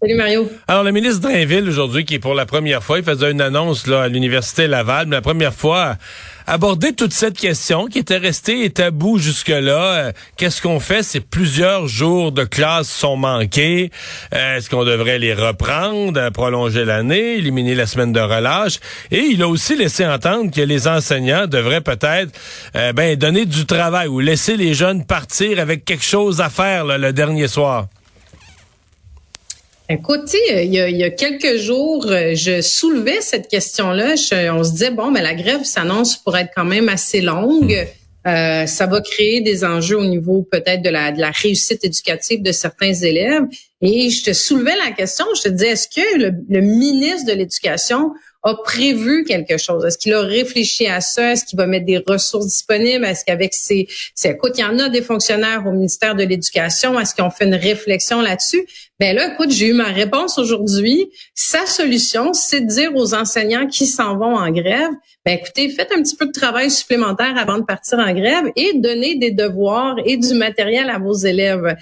Salut Mario. Alors le ministre Drainville aujourd'hui qui pour la première fois, il faisait une annonce là à l'université Laval, mais la première fois aborder toute cette question qui était restée tabou jusque-là. Euh, Qu'est-ce qu'on fait si plusieurs jours de classe sont manqués? Euh, Est-ce qu'on devrait les reprendre, euh, prolonger l'année, éliminer la semaine de relâche? Et il a aussi laissé entendre que les enseignants devraient peut-être ben donner du travail ou laisser les jeunes partir avec quelque chose à faire le dernier soir. Écoute, tu sais, il y, a, il y a quelques jours, euh, je soulevais cette question-là. On se disait, bon, mais la grève s'annonce pour être quand même assez longue. Euh, ça va créer des enjeux au niveau peut-être de la, de la réussite éducative de certains élèves. Et je te soulevais la question, je te disais, est-ce que le, le ministre de l'Éducation a prévu quelque chose? Est-ce qu'il a réfléchi à ça? Est-ce qu'il va mettre des ressources disponibles? Est-ce qu'avec ses, ses... Écoute, il y en a des fonctionnaires au ministère de l'Éducation? Est-ce qu'ils ont fait une réflexion là-dessus? Ben là, écoute, j'ai eu ma réponse aujourd'hui. Sa solution, c'est de dire aux enseignants qui s'en vont en grève, ben écoutez, faites un petit peu de travail supplémentaire avant de partir en grève et donnez des devoirs et du matériel à vos élèves.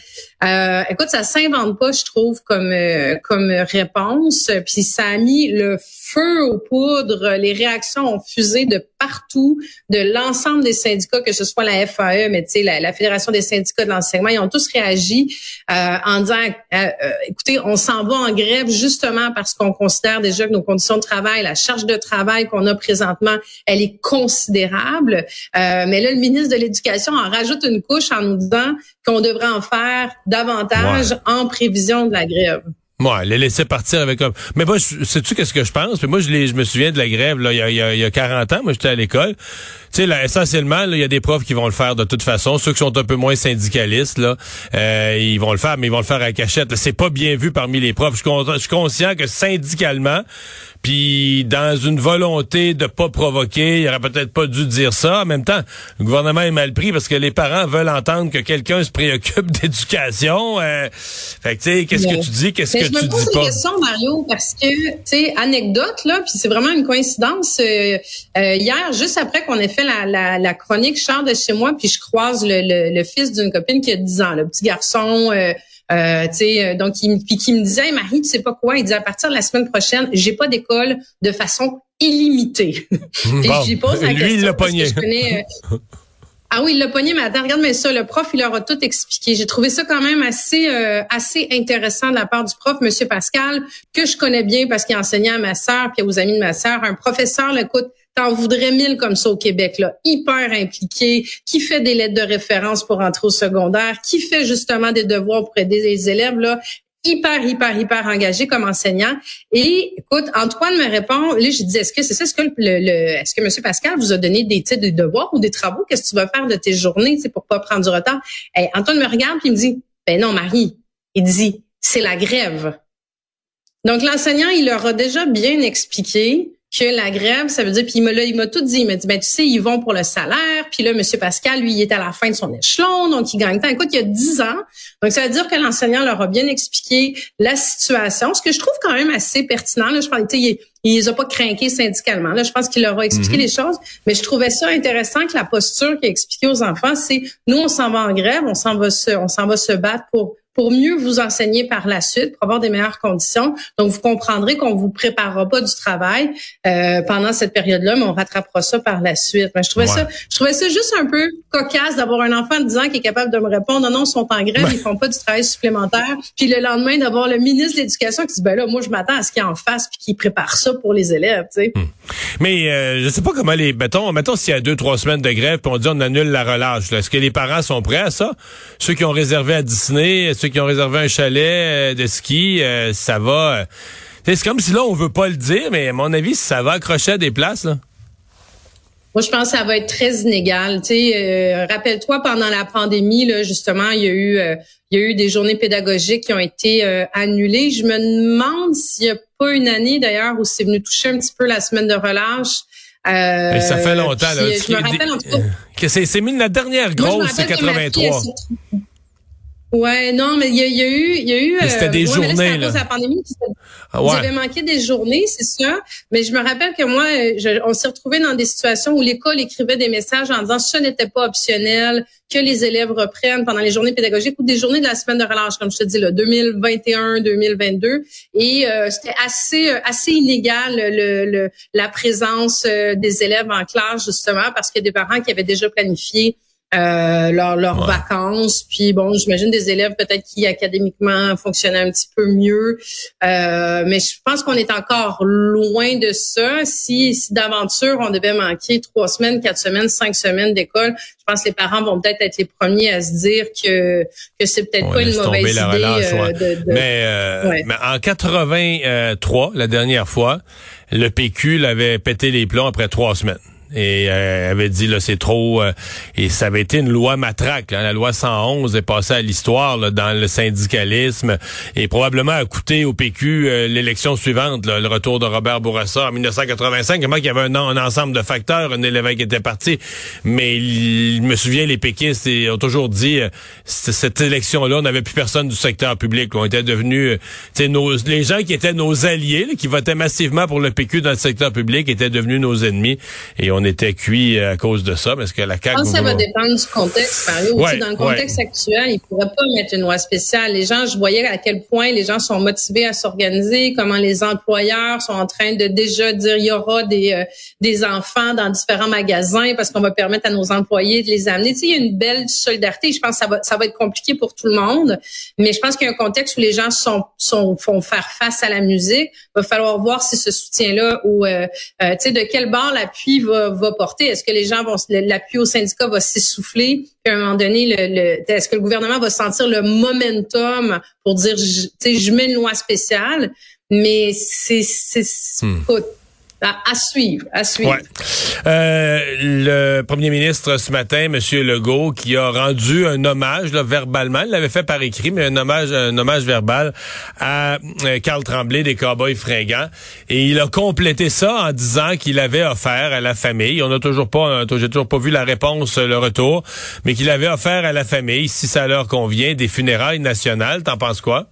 Euh, écoute, ça s'invente pas, je trouve, comme euh, comme réponse. Puis ça a mis le feu aux poudres. Les réactions ont fusé de partout, de l'ensemble des syndicats, que ce soit la FAE, mais tu sais, la, Fédération des syndicats de l'enseignement, ils ont tous réagi euh, en disant, euh, écoutez, on s'en va en grève justement parce qu'on considère déjà que nos conditions de travail, la charge de travail qu'on a présentement, elle est considérable. Euh, mais là, le ministre de l'Éducation en rajoute une couche en nous disant qu'on devrait en faire davantage en prévision de la grève. Moi, les laisser partir avec un. Mais moi, sais-tu qu'est-ce que je pense? Puis moi, je, je me souviens de la grève là, il y a, il y a- il y a 40 ans. Moi, j'étais à l'école. Tu sais, là, essentiellement, là, il y a des profs qui vont le faire de toute façon. Ceux qui sont un peu moins syndicalistes, là, euh, ils vont le faire, mais ils vont le faire à cachette. là. C'est pas bien vu parmi les profs. Je suis conscient que syndicalement, puis dans une volonté de pas provoquer, il aurait peut-être pas dû dire ça. En même temps, le gouvernement est mal pris parce que les parents veulent entendre que quelqu'un se préoccupe d'éducation. Euh, fait que tu sais, qu'est-ce que tu dis, qu'est-ce que je tu me pose dis une pas? question, Mario, parce que, tu sais, anecdote, là, puis c'est vraiment une coïncidence. euh, euh, hier, juste après qu'on ait fait la, la, la chronique, je sors de chez moi, puis je croise le, le, le fils d'une copine qui a 10 ans, le petit garçon, euh, euh, donc, il, puis qui me disait, Marie, tu sais pas quoi? Il dit, à partir de la semaine prochaine, j'ai pas d'école de façon illimitée. Puis Bon, j'y pose la lui, question il l'a pogné. euh, ah oui, il l'a pogné, mais attends, regarde mais ça, le prof, il leur a tout expliqué. J'ai trouvé ça quand même assez euh, assez intéressant de la part du prof, Monsieur Pascal, que je connais bien parce qu'il enseignait à ma sœur puis aux amis de ma sœur. Un professeur, écoute, t'en voudrais mille comme ça au Québec, là, hyper impliqué, qui fait des lettres de référence pour entrer au secondaire, qui fait justement des devoirs pour aider les élèves, là, hyper, hyper, hyper engagé comme enseignant. Et écoute, Antoine me répond, là, je dis, est-ce que c'est ça, est-ce que le, le- est-ce que Monsieur Pascal vous a donné des titres de devoirs ou des travaux? Qu'est-ce que tu vas faire de tes journées, sais, pour pas prendre du retard? Et Antoine me regarde puis il me dit, ben non, Marie. Il dit, c'est la grève. Donc, l'enseignant, il leur a déjà bien expliqué que la grève, ça veut dire, puis il m'a là, il m'a tout dit, il m'a dit, ben tu sais, ils vont pour le salaire, puis là, Monsieur Pascal, lui, il est à la fin de son échelon, donc il gagne tant. Écoute, il y a 10 ans, donc ça veut dire que l'enseignant leur a bien expliqué la situation, ce que je trouve quand même assez pertinent. Là, je pense, tu sais, il, il les a pas craqués syndicalement. Là, je pense qu'il leur a expliqué les choses, mais je trouvais ça intéressant que la posture qu'il a expliqué aux enfants, c'est nous, on s'en va en grève, on s'en va se, on s'en va se battre pour pour mieux vous enseigner par la suite, pour avoir des meilleures conditions. Donc, vous comprendrez qu'on vous préparera pas du travail euh, pendant cette période-là, mais on rattrapera ça par la suite. Mais je trouvais ça, je trouvais ça juste un peu cocasse d'avoir un enfant de 10 ans qui est capable de me répondre, non, non, ils sont en grève, ils font pas du travail supplémentaire. Puis le lendemain, d'avoir le ministre de l'Éducation qui dit, ben là, moi, je m'attends à ce qu'il en fasse puis qu'il prépare ça pour les élèves, tu sais. Hmm. Mais euh, je sais pas comment les, mettons, mettons s'il y a deux, trois semaines de grève, puis on dit on annule la relâche. Est-ce que les parents sont prêts à ça? Ceux qui ont réservé à Disney, ceux qui ont réservé un chalet euh, de ski, euh, ça va. Euh, c'est comme si là, on veut pas le dire, mais à mon avis, ça va accrocher à des places, là. Moi, je pense que ça va être très inégal. Tu rappelle-toi pendant la pandémie, là, justement, il y a eu, il y a eu des journées pédagogiques qui ont été annulées. Je me demande s'il n'y a pas une année d'ailleurs où c'est venu toucher un petit peu la semaine de relâche. Euh, ça fait longtemps. Là, je me rappelle en tout cas. Que c'est, c'est la dernière grosse, c'est 83. Ouais, non, mais il y, y, a eu, il y a eu. C'était des euh, journées là. À cause de la pandémie, ah ouais. avez manqué des journées, c'est ça. Mais je me rappelle que moi, je, on s'est retrouvé dans des situations où l'école écrivait des messages en disant ce n'était pas optionnel, que les élèves reprennent pendant les journées pédagogiques ou des journées de la semaine de relâche, comme je te dis là, 2021, 2022. Et euh, c'était assez euh, assez inégal le, le, la présence euh, des élèves en classe justement parce qu'il y a des parents qui avaient déjà planifié euh, leurs vacances. Puis bon, j'imagine des élèves peut-être qui académiquement fonctionnaient un petit peu mieux. Euh, mais je pense qu'on est encore loin de ça. Si, si d'aventure on devait manquer trois semaines, quatre semaines, cinq semaines d'école, je pense que les parents vont peut-être être les premiers à se dire que que c'est peut-être pas une mauvaise idée. Euh, de, Mais, euh, mais en 83, la dernière fois, le PQ l'avait pété les plombs après trois semaines et euh, avait dit là c'est trop euh, et ça avait été une loi matraque hein. la loi 111 est passée à l'histoire dans le syndicalisme. Et probablement a coûté au PQ euh, l'élection suivante le retour de Robert Bourassa en 1985 comment qu'il y avait un, un, ensemble de facteurs un élève qui était parti. Mais il, me souviens les péquistes ont toujours dit cette élection là on n'avait plus personne du secteur public on était devenus nos les gens qui étaient nos alliés qui votaient massivement pour le PQ dans le secteur public étaient devenus nos ennemis on était cuit à cause de ça, parce que la CAQ... Je pense que ça va dépendre du contexte, Mario. dans le contexte actuel, il ne pourrait pas mettre une loi spéciale. Les gens, je voyais à quel point les gens sont motivés à s'organiser, comment les employeurs sont en train de déjà dire il y aura des, euh, des enfants dans différents magasins parce qu'on va permettre à nos employés de les amener. Tu sais, il y a une belle solidarité. Je pense que ça va, ça va être compliqué pour tout le monde, mais je pense qu'il y a un contexte où les gens sont, sont, font faire face à la musique. Il va falloir voir si ce soutien-là ou, euh, euh, tu sais, de quel bord l'appui va va, porter? Est-ce que les gens vont, l'appui au syndicat va s'essouffler? Puis à un moment donné, le, est-ce que le gouvernement va sentir le momentum pour dire, tu sais, je mets une loi spéciale? Mais c'est, c'est, hmm. À, suivre, à suivre. Euh, le premier ministre ce matin, M. Legault, qui a rendu un hommage là, verbalement, il l'avait fait par écrit, mais un hommage, un hommage verbal à euh, Carl Tremblay des Cowboys fringants. Et il a complété ça en disant qu'il avait offert à la famille, on n'a toujours pas, j'ai toujours pas vu la réponse, le retour, mais qu'il avait offert à la famille, si ça leur convient, des funérailles nationales. T'en penses quoi?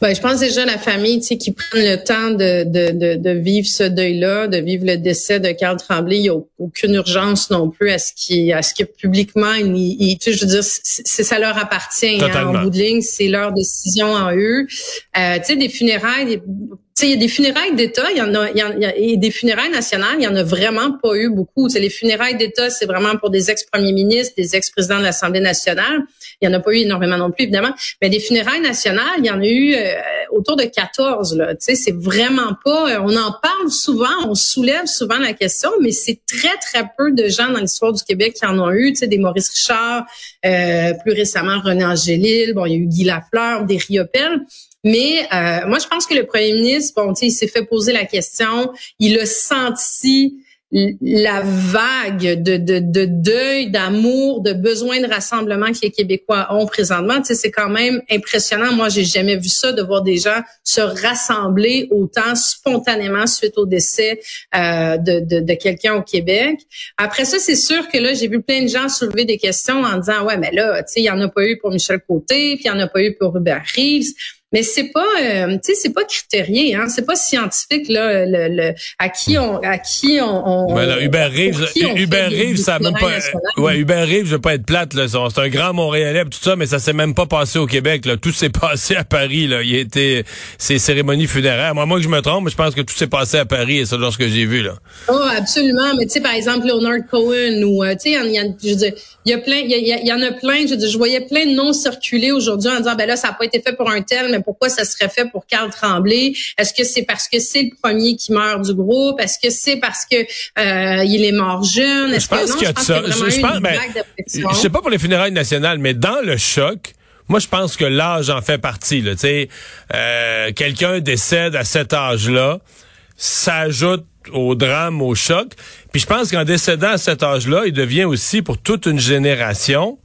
Ben, je pense déjà la famille, tu sais, qui prennent le temps de, de, de, de vivre ce deuil-là, de vivre le décès de Carl Tremblay. Il n'y a aucune urgence non plus à ce qui, à ce que publiquement, il, tu sais, je veux dire, c'est ça leur appartient. Hein, en bout de ligne, c'est leur décision en eux. Euh, tu sais, des funérailles, des, il y a des funérailles d'État, il y en a, il y a, et des funérailles nationales, il y en a vraiment pas eu beaucoup. T'sais, les funérailles d'État, c'est vraiment pour des ex-premiers ministres, des ex-présidents de l'Assemblée nationale. Il y en a pas eu énormément non plus, évidemment. Mais des funérailles nationales, il y en a eu euh, autour de 14. Là. C'est vraiment pas... Euh, on en parle souvent, on soulève souvent la question, mais c'est très, très peu de gens dans l'histoire du Québec qui en ont eu. Des Maurice Richard, euh, plus récemment René Angélil, bon, il y a eu Guy Lafleur, des Riopel. Mais euh, moi, je pense que le premier ministre, bon, il s'est fait poser la question, il a senti la vague de, de, de deuil, d'amour, de besoin de rassemblement que les Québécois ont présentement. Tu sais, c'est quand même impressionnant. Moi, j'ai jamais vu ça, de voir des gens se rassembler autant spontanément suite au décès euh, de, de, de quelqu'un au Québec. Après ça, c'est sûr que là, j'ai vu plein de gens soulever des questions en disant, ouais, mais là, tu sais, il y en a pas eu pour Michel Côté, puis il y en a pas eu pour Hubert Reeves. Mais c'est pas, euh, tu sais, c'est pas critérié, hein, c'est pas scientifique là, le, le, à qui on, à qui on. on ben Hubert Reeves, Hubert Reeves, ça même pas, ouais, Hubert Reeves, je veux pas être plate là, c'est un grand Montréalais tout ça, mais ça s'est même pas passé au Québec là, tout s'est passé à Paris là, il était ces cérémonies funéraires. Moi, moi que je me trompe, je pense que tout s'est passé à Paris et c'est lorsque j'ai vu là. Oh, absolument, mais tu sais par exemple Leonard Cohen ou euh, tu sais, il y a, je veux dire, il y a plein, il y, y, en a plein, je, veux dire, je voyais plein de noms circuler aujourd'hui en disant ben là ça a pas été fait pour un tel, mais pourquoi ça serait fait pour Carl Tremblay? Est-ce que c'est parce que c'est le premier qui meurt du groupe? Est-ce que c'est parce que euh, il est mort jeune? Je pense qu'il y a de ça. Je, pense, ben, je sais pas pour les funérailles nationales, mais dans le choc. Moi, je pense que l'âge en fait partie. Là, euh, quelqu'un décède à cet âge-là, ça ajoute au drame, au choc. Puis je pense qu'en décédant à cet âge-là, il devient aussi pour toute une génération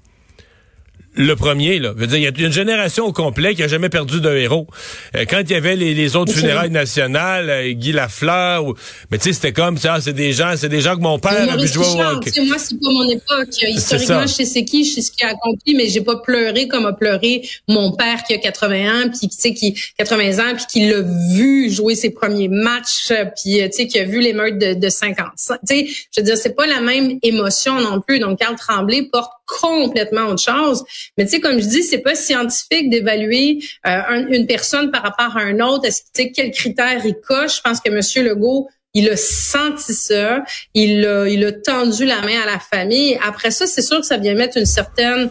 le premier, là. Veut dire, il y a une génération au complet qui a jamais perdu de héros. Euh, quand il y avait les, autres funérailles nationales, euh, Guy Lafleur, ou, mais tu sais, c'était comme ça, c'est des gens, c'est des gens que mon père a vu jouer au hockey. Moi, c'est pas mon époque. Historiquement, je sais c'est qui, je sais ce qu'il a accompli, mais j'ai pas pleuré comme a pleuré mon père qui a 80 ans, puis tu sais, qui 80 ans, puis qui l'a vu jouer ses premiers matchs, puis tu sais, qui a vu les meurtres de, de 50. Tu sais, je veux dire, c'est pas la même émotion non plus. Donc, Carl Tremblay porte complètement autre chose. Mais tu sais, comme je dis, c'est pas scientifique d'évaluer euh, une personne par rapport à un autre. Est-ce que quels critères il coche? Je pense que Monsieur Legault il a senti ça, il a, il a tendu la main à la famille. Après ça, c'est sûr que ça vient mettre une certaine,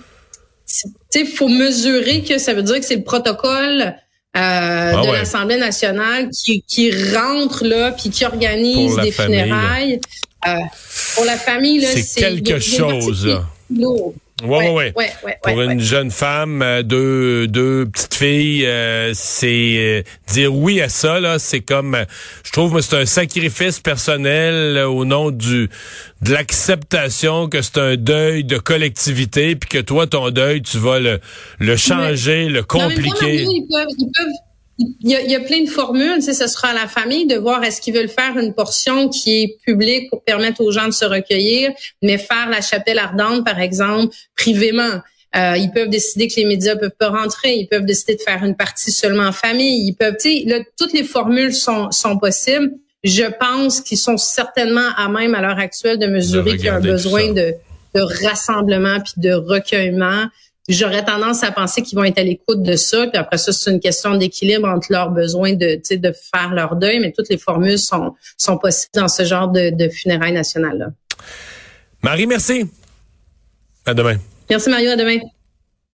tu sais, faut mesurer que ça veut dire que c'est le protocole euh, ah de l'Assemblée nationale qui, qui rentre là puis qui organise des funérailles. Euh, pour la famille, là, c'est quelque chose. Oui, oui, oui. Pour une jeune femme, euh, deux, deux petites filles, euh, c'est euh, dire oui à ça, là, c'est comme, je trouve, c'est un sacrifice personnel au nom du de l'acceptation que c'est un deuil de collectivité, puis que toi, ton deuil, tu vas le, le changer, le compliquer. ils peuvent il y, a, il y, a, plein de formules. Tu sais, ce sera à la famille de voir est-ce qu'ils veulent faire une portion qui est publique pour permettre aux gens de se recueillir, mais faire la chapelle ardente, par exemple, privément. Euh, ils peuvent décider que les médias peuvent pas rentrer. Ils peuvent décider de faire une partie seulement en famille. Ils peuvent, tu sais, là, toutes les formules sont, sont possibles. Je pense qu'ils sont certainement à même à l'heure actuelle de mesurer qu'il y a un besoin de, de rassemblement puis de recueillement J'aurais tendance à penser qu'ils vont être à l'écoute de ça. Puis après ça, c'est une question d'équilibre entre leurs besoins de, de faire leur deuil, mais toutes les formules sont, sont possibles dans ce genre de, de funérailles nationales-là. Marie, merci. À demain. Merci Mario, à demain.